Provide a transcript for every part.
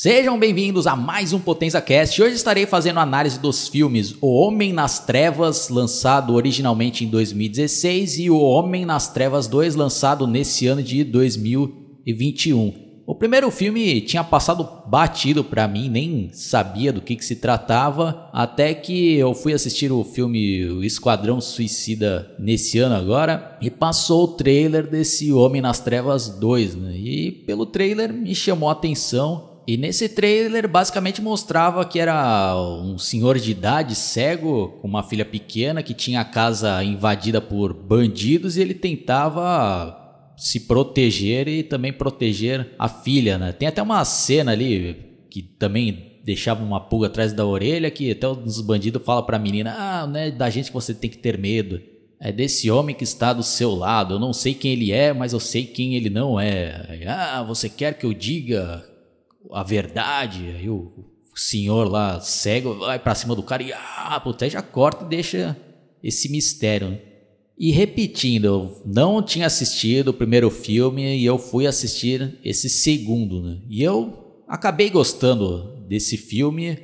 Sejam bem-vindos a mais um Potenza Cast. Hoje estarei fazendo análise dos filmes O Homem nas Trevas, lançado originalmente em 2016, e O Homem nas Trevas 2, lançado nesse ano de 2021. O primeiro filme tinha passado batido para mim, nem sabia do que, que se tratava, até que eu fui assistir o filme Esquadrão Suicida nesse ano agora e passou o trailer desse Homem nas Trevas 2, né? E pelo trailer me chamou a atenção e nesse trailer basicamente mostrava que era um senhor de idade cego com uma filha pequena que tinha a casa invadida por bandidos e ele tentava se proteger e também proteger a filha, né? Tem até uma cena ali que também deixava uma pulga atrás da orelha que até os bandidos falam para a menina: "Ah, não é da gente que você tem que ter medo. É desse homem que está do seu lado. Eu não sei quem ele é, mas eu sei quem ele não é. Ah, você quer que eu diga a verdade, aí o, senhor lá cego vai para cima do cara e ah, puta, já corta e deixa esse mistério. Né? E repetindo, eu não tinha assistido o primeiro filme e eu fui assistir esse segundo, né? E eu acabei gostando desse filme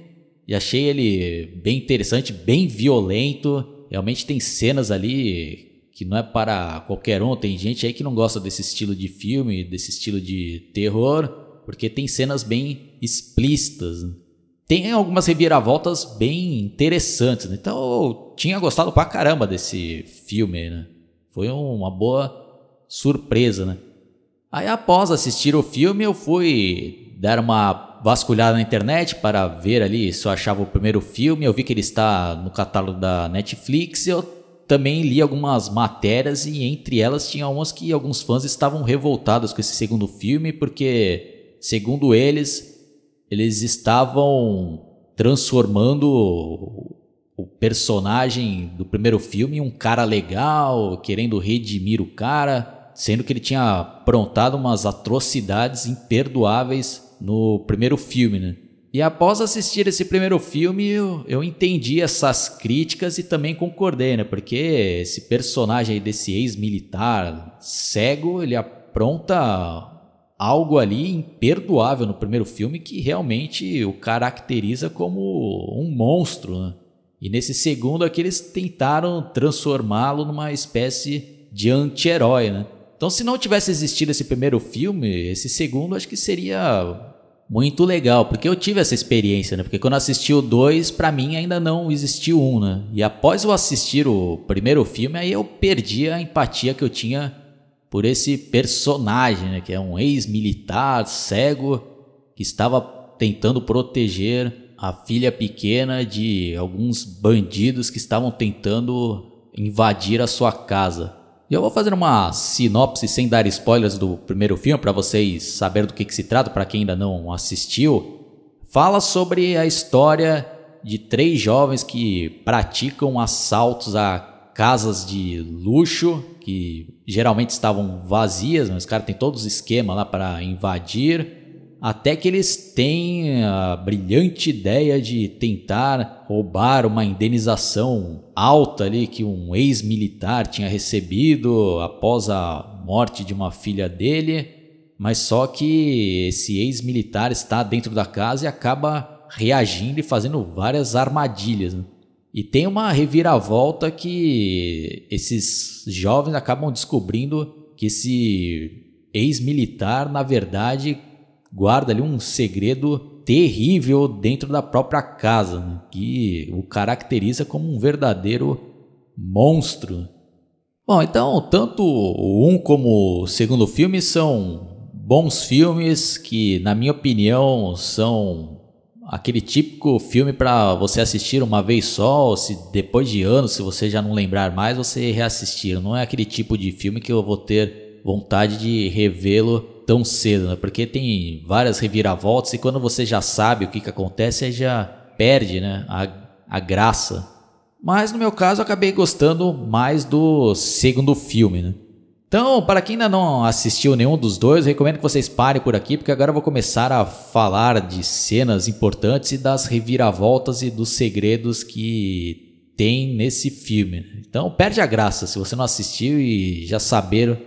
e achei ele bem interessante, bem violento. Realmente tem cenas ali que não é para qualquer um. Tem gente aí que não gosta desse estilo de filme, desse estilo de terror porque tem cenas bem explícitas. Tem algumas reviravoltas bem interessantes. Né? Então eu tinha gostado pra caramba desse filme. Né? Foi uma boa surpresa. Né? Aí após assistir o filme, eu fui dar uma vasculhada na internet para ver ali se eu achava o primeiro filme. Eu vi que ele está no catálogo da Netflix. Eu também li algumas matérias e entre elas tinha umas que alguns fãs estavam revoltados com esse segundo filme porque segundo eles, eles estavam transformando o personagem do primeiro filme em um cara legal, querendo redimir o cara, sendo que ele tinha aprontado umas atrocidades imperdoáveis no primeiro filme, né? E após assistir esse primeiro filme, eu, eu entendi essas críticas e também concordei, né? Porque esse personagem desse ex-militar cego, ele apronta algo ali imperdoável no primeiro filme que realmente o caracteriza como um monstro. Né? E nesse segundo aqui eles tentaram transformá-lo numa espécie de anti-herói. Né? Então, se não tivesse existido esse primeiro filme, esse segundo acho que seria muito legal, porque eu tive essa experiência, né? Porque quando assisti o 2, para mim ainda não existiu um, né? E após eu assistir o primeiro filme, aí eu perdi a empatia que eu tinha por esse personagem, né, que é um ex-militar cego que estava tentando proteger a filha pequena de alguns bandidos que estavam tentando invadir a sua casa. E eu vou fazer uma sinopse sem dar spoilers do primeiro filme para vocês saberem do que, que se trata, para quem ainda não assistiu. Fala sobre a história de três jovens que praticam assaltos a casas de luxo que geralmente estavam vazias, mas os caras têm todos os esquemas lá para invadir, até que eles têm a brilhante ideia de tentar roubar uma indenização alta ali que um ex-militar tinha recebido após a morte de uma filha dele, mas só que esse ex-militar está dentro da casa e acaba reagindo e fazendo várias armadilhas. Né? E tem uma reviravolta que esses jovens acabam descobrindo que esse ex-militar, na verdade, guarda ali um segredo terrível dentro da própria casa, né? que o caracteriza como um verdadeiro monstro. Bom, então, tanto o um como o segundo filme são bons filmes que, na minha opinião, são aquele típico filme para você assistir uma vez só, ou se depois de anos, se você já não lembrar mais, você reassistir. Não é aquele tipo de filme que eu vou ter vontade de revê-lo tão cedo, né? Porque tem várias reviravoltas e quando você já sabe o que, que acontece, aí já perde, né? A, a graça. Mas no meu caso, eu acabei gostando mais do segundo filme, né? Então, para quem ainda não assistiu nenhum dos dois, recomendo que vocês parem por aqui, porque agora eu vou começar a falar de cenas importantes e das reviravoltas e dos segredos que tem nesse filme. Então, perde a graça se você não assistiu e já saber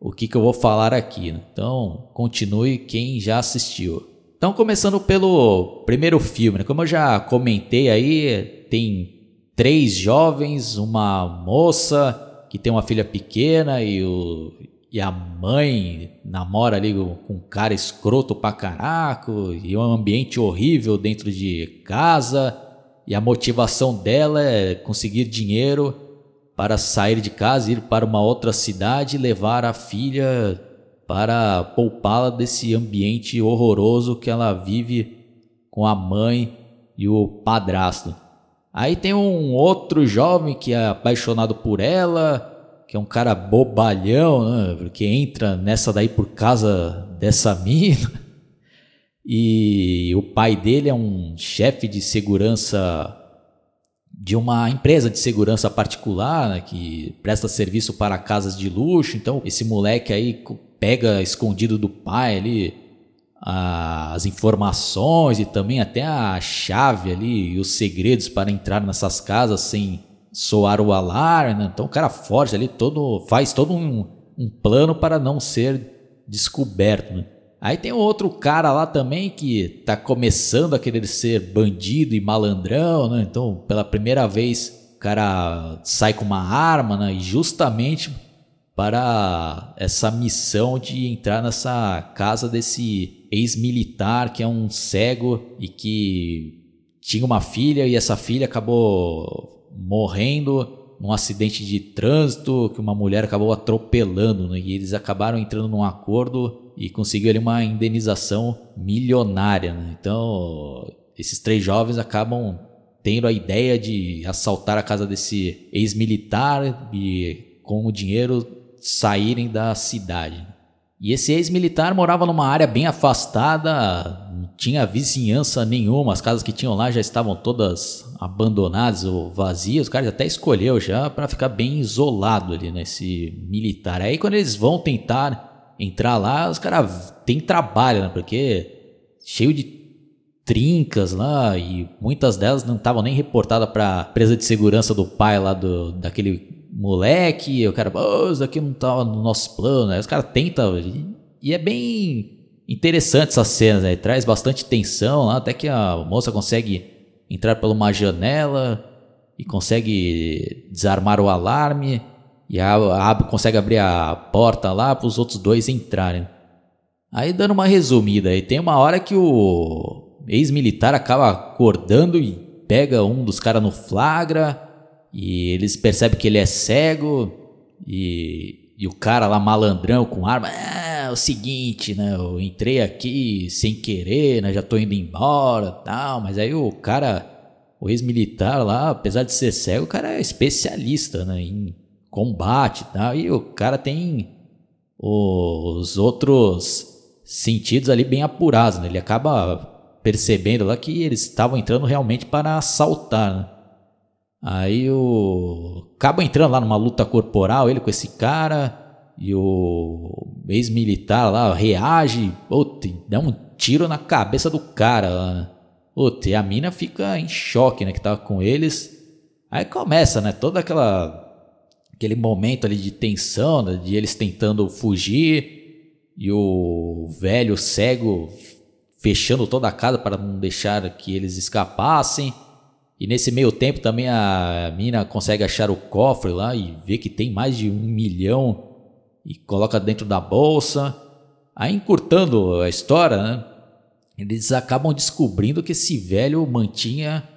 o que, que eu vou falar aqui. Então, continue quem já assistiu. Então, começando pelo primeiro filme, né? como eu já comentei aí, tem três jovens, uma moça que tem uma filha pequena e, o, e a mãe namora ali com um cara escroto pra caraco e um ambiente horrível dentro de casa e a motivação dela é conseguir dinheiro para sair de casa, ir para uma outra cidade e levar a filha para poupá-la desse ambiente horroroso que ela vive com a mãe e o padrasto. Aí tem um outro jovem que é apaixonado por ela, que é um cara bobalhão, né? que entra nessa daí por causa dessa mina. E o pai dele é um chefe de segurança de uma empresa de segurança particular né, que presta serviço para casas de luxo. Então, esse moleque aí pega escondido do pai ali as informações e também até a chave ali e os segredos para entrar nessas casas sem soar o alarme. Né? Então, o cara forte ali todo faz todo um, um plano para não ser descoberto. Né? Aí tem outro cara lá também que tá começando a querer ser bandido e malandrão, né? Então, pela primeira vez, o cara sai com uma arma, né? E justamente para essa missão de entrar nessa casa desse ex-militar que é um cego e que tinha uma filha e essa filha acabou morrendo num acidente de trânsito que uma mulher acabou atropelando né? e eles acabaram entrando num acordo e conseguiram uma indenização milionária. Né? Então, esses três jovens acabam tendo a ideia de assaltar a casa desse ex-militar e com o dinheiro saírem da cidade. E esse ex-militar morava numa área bem afastada, não tinha vizinhança nenhuma, as casas que tinham lá já estavam todas abandonadas ou vazias. O cara até escolheu já para ficar bem isolado ali nesse militar. Aí quando eles vão tentar entrar lá, os caras têm trabalho, né? Porque cheio de trincas lá e muitas delas não estavam nem reportadas para empresa de segurança do pai lá do daquele moleque, o cara, oh, isso daqui não tava no nosso plano. Aí os caras tentam. E é bem interessante essas cenas, né? Traz bastante tensão lá, até que a moça consegue entrar por uma janela e consegue desarmar o alarme. E a, a, consegue abrir a porta lá para os outros dois entrarem. Aí dando uma resumida, aí tem uma hora que o ex-militar acaba acordando e pega um dos caras no flagra e eles percebem que ele é cego e, e o cara lá malandrão com arma, é, é o seguinte, né? Eu entrei aqui sem querer, né? Já tô indo embora, tal, mas aí o cara, o ex-militar lá, apesar de ser cego, o cara é especialista, né, em combate, tal, e o cara tem os outros sentidos ali bem apurados, né? Ele acaba percebendo lá que eles estavam entrando realmente para assaltar, né? Aí o. Acaba entrando lá numa luta corporal, ele com esse cara. E o ex-militar lá reage. Puta, dá um tiro na cabeça do cara lá. Puta, e a mina fica em choque, né? Que tava com eles. Aí começa, né? Toda aquela. Aquele momento ali de tensão, né, de eles tentando fugir. E o velho cego fechando toda a casa para não deixar que eles escapassem. E nesse meio tempo também a mina consegue achar o cofre lá e vê que tem mais de um milhão e coloca dentro da bolsa. Aí encurtando a história, né, eles acabam descobrindo que esse velho mantinha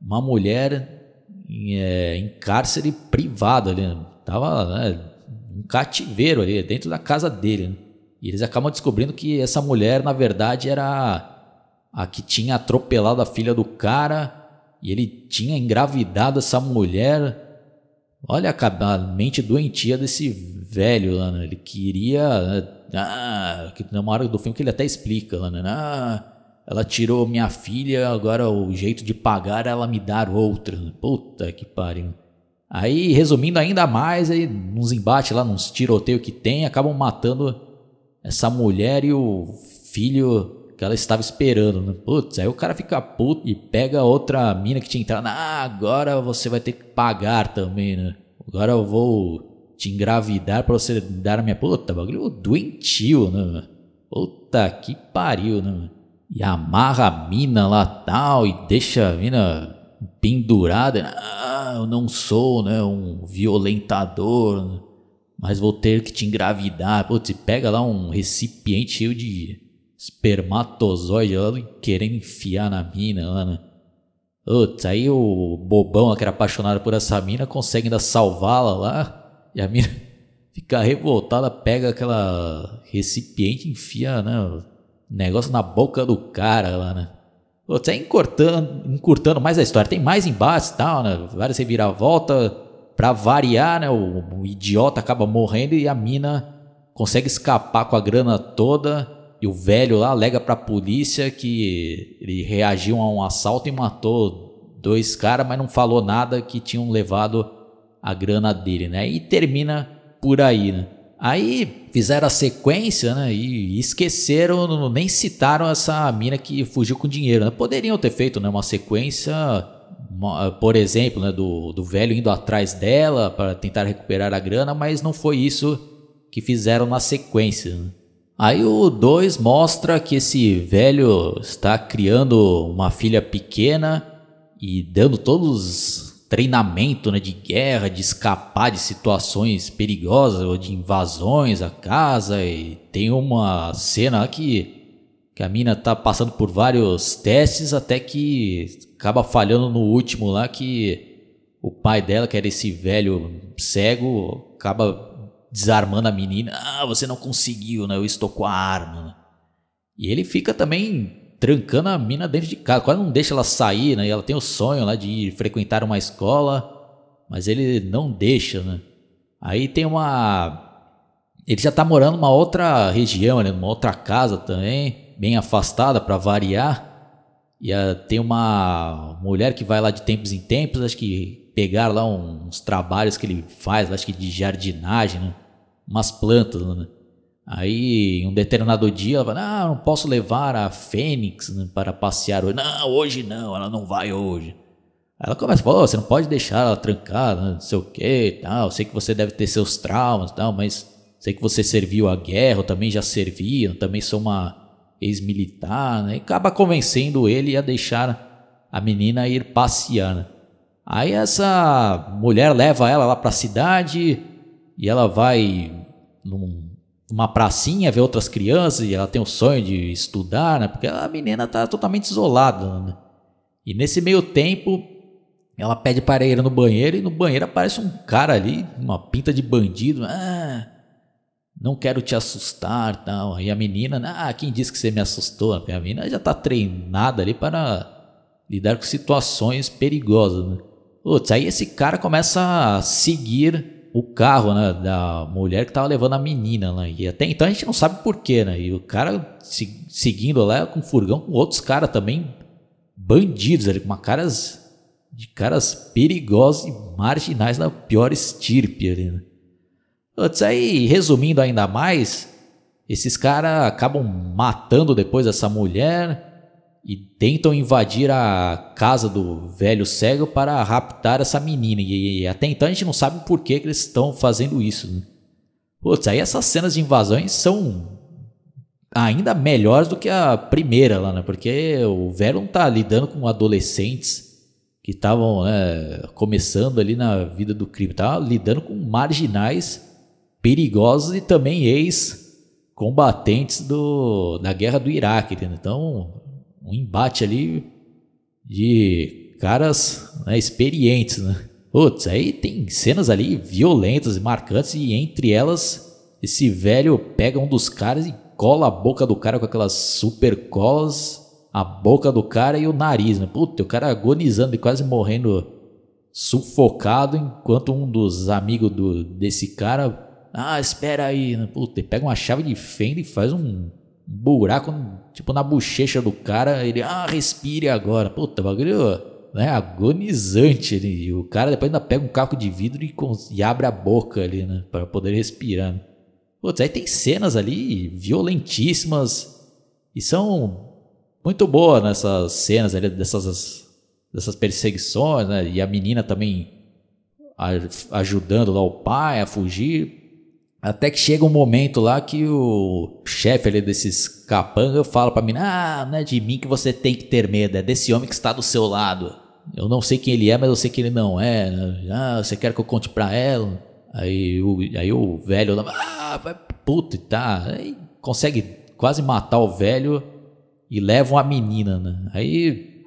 uma mulher em, é, em cárcere privado ali. Né? Tava né, um cativeiro ali dentro da casa dele. Né? E eles acabam descobrindo que essa mulher, na verdade, era a que tinha atropelado a filha do cara e ele tinha engravidado essa mulher. Olha a mente doentia desse velho lá, né? Ele queria. Ah, que na hora do filme que ele até explica lá, né? Ah, ela tirou minha filha, agora o jeito de pagar ela me dar outra. Puta que pariu. Aí, resumindo ainda mais, aí, nos embates lá, nos tiroteios que tem, acabam matando essa mulher e o filho que ela estava esperando. Né? Putz, aí o cara fica puto e pega outra mina que tinha entrado. Ah, agora você vai ter que pagar também, né? Agora eu vou te engravidar pra você dar a minha. Puta, bagulho doentio, né? Puta que pariu, né? e amarra a mina lá tal e deixa a mina pendurada. Ah, eu não sou, né, um violentador, mas vou ter que te engravidar. Putz, pega lá um recipiente cheio de espermatozoide lá querendo enfiar na mina né? Putz, aí o bobão que era apaixonado por essa mina consegue ainda salvá-la lá e a mina fica revoltada, pega aquela recipiente e enfia, né, negócio na boca do cara lá, né? Putz, aí encurtando, encurtando mais a história. Tem mais embates e tal, né? Várias reviravoltas. Pra variar, né? O, o idiota acaba morrendo e a mina consegue escapar com a grana toda. E o velho lá alega pra polícia que ele reagiu a um assalto e matou dois caras, mas não falou nada que tinham levado a grana dele, né? E termina por aí, né? Aí fizeram a sequência, né? E esqueceram, nem citaram essa mina que fugiu com dinheiro. Né? Poderiam ter feito né, uma sequência, por exemplo, né, do, do velho indo atrás dela para tentar recuperar a grana, mas não foi isso que fizeram na sequência. Né? Aí o 2 mostra que esse velho está criando uma filha pequena e dando todos treinamento né, de guerra, de escapar de situações perigosas ou de invasões à casa. E tem uma cena que, que a mina tá passando por vários testes até que acaba falhando no último lá que o pai dela, que era esse velho cego, acaba desarmando a menina. Ah, você não conseguiu, né? Eu estou com a arma. E ele fica também trancando a mina dentro de casa, quase não deixa ela sair, né? E ela tem o sonho lá de frequentar uma escola, mas ele não deixa, né? Aí tem uma. Ele já tá morando numa outra região, né? numa outra casa também, bem afastada para variar. E uh, tem uma mulher que vai lá de tempos em tempos, acho que pegar lá uns trabalhos que ele faz, acho que de jardinagem, né? umas plantas, né? Aí, um determinado dia, ela fala: Ah, não posso levar a Fênix né, para passear hoje. Não, hoje não, ela não vai hoje. Aí ela começa a falar: oh, Você não pode deixar ela trancada, não sei o que tal. Sei que você deve ter seus traumas tal, mas sei que você serviu a guerra, eu também já servi, eu também sou uma ex-militar. Né? E acaba convencendo ele a deixar a menina ir passear. Né? Aí essa mulher leva ela lá para a cidade e ela vai num uma pracinha, ver outras crianças e ela tem o sonho de estudar, né? Porque a menina tá totalmente isolada, né? E nesse meio tempo, ela pede para ir no banheiro e no banheiro aparece um cara ali, uma pinta de bandido. Ah, não quero te assustar, tal. E a menina, ah, quem disse que você me assustou? A menina já tá treinada ali para lidar com situações perigosas, né? Putz, aí esse cara começa a seguir o carro né, da mulher que tava levando a menina lá. E até então a gente não sabe porquê, né? E o cara se, seguindo lá com furgão com outros caras também, bandidos ali, com uma caras de caras perigosos e marginais da pior estirpe ali, né? Putz, aí, resumindo ainda mais, esses caras acabam matando depois essa mulher e tentam invadir a casa do velho cego para raptar essa menina. E, até então a gente não sabe por que, que eles estão fazendo isso. Né? Putz, aí essas cenas de invasões são ainda melhores do que a primeira lá, né? Porque o velho não tá lidando com adolescentes que estavam né, começando ali na vida do crime, tá lidando com marginais perigosos e também ex-combatentes do, da guerra do Iraque. Entendeu? Então um embate ali de caras né, experientes, né? Putz, aí tem cenas ali violentas e marcantes e entre elas esse velho pega um dos caras e cola a boca do cara com aquelas super colas, a boca do cara e o nariz, né? Puta, o cara agonizando e quase morrendo sufocado enquanto um dos amigos do, desse cara, ah, espera aí, né? Puta, pega uma chave de fenda e faz um buraco, tipo, na bochecha do cara. Ele, ah, respire agora. Puta, bagulho, né, agonizante. E o cara depois ainda pega um caco de vidro e, e abre a boca ali, né, para poder respirar. Né? Putz, aí tem cenas ali violentíssimas e são muito boas nessas cenas ali, dessas, dessas perseguições, né? E a menina também ajudando lá o pai a fugir. Até que chega um momento lá que o chefe ali desses capanga fala pra mim: Ah, não é de mim que você tem que ter medo, é desse homem que está do seu lado. Eu não sei quem ele é, mas eu sei que ele não é. Ah, você quer que eu conte pra ela? Aí o, aí o velho lá, ah, vai puta e tá. Aí consegue quase matar o velho e leva uma menina, né? Aí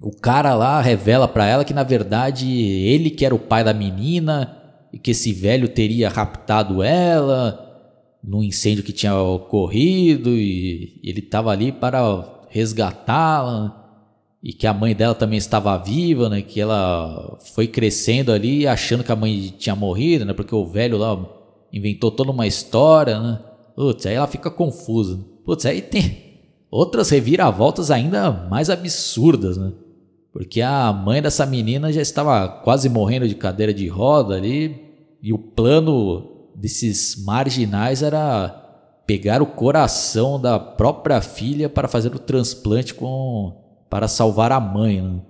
o cara lá revela pra ela que na verdade ele que era o pai da menina e que esse velho teria raptado ela no incêndio que tinha ocorrido e ele estava ali para resgatá-la e que a mãe dela também estava viva, né? Que ela foi crescendo ali achando que a mãe tinha morrido, né? Porque o velho lá inventou toda uma história, né? Putz, aí ela fica confusa. Putz, aí tem outras reviravoltas ainda mais absurdas, né? Porque a mãe dessa menina já estava quase morrendo de cadeira de roda ali e o plano desses marginais era pegar o coração da própria filha para fazer o transplante com para salvar a mãe, né?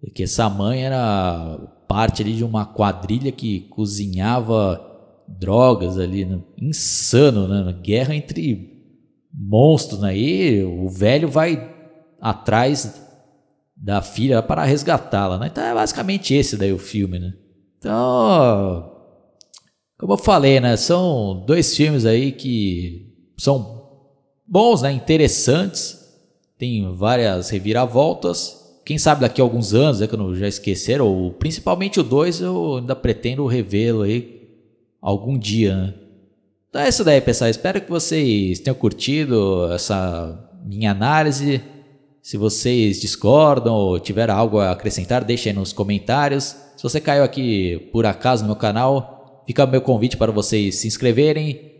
Porque essa mãe era parte ali de uma quadrilha que cozinhava drogas ali, né? insano, né? Guerra entre monstros, né? O velho vai atrás da filha para resgatá-la, né? Então é basicamente esse daí o filme, né? Então, como eu falei, né? São dois filmes aí que são bons, né? Interessantes. Tem várias reviravoltas. Quem sabe daqui a alguns anos, é que eu já esqueceram, ou principalmente o 2, eu ainda pretendo revê-lo aí algum dia, né? Então é isso daí, pessoal. Espero que vocês tenham curtido essa minha análise. Se vocês discordam ou tiveram algo a acrescentar, deixem nos comentários. Se você caiu aqui por acaso no meu canal, fica o meu convite para vocês se inscreverem,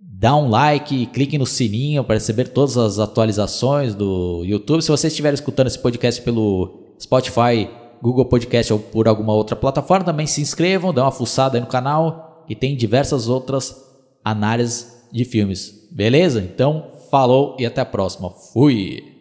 dar um like, cliquem no sininho para receber todas as atualizações do YouTube. Se você estiver escutando esse podcast pelo Spotify, Google Podcast ou por alguma outra plataforma, também se inscrevam, dê uma fuçada aí no canal e tem diversas outras análises de filmes. Beleza? Então, falou e até a próxima. Fui!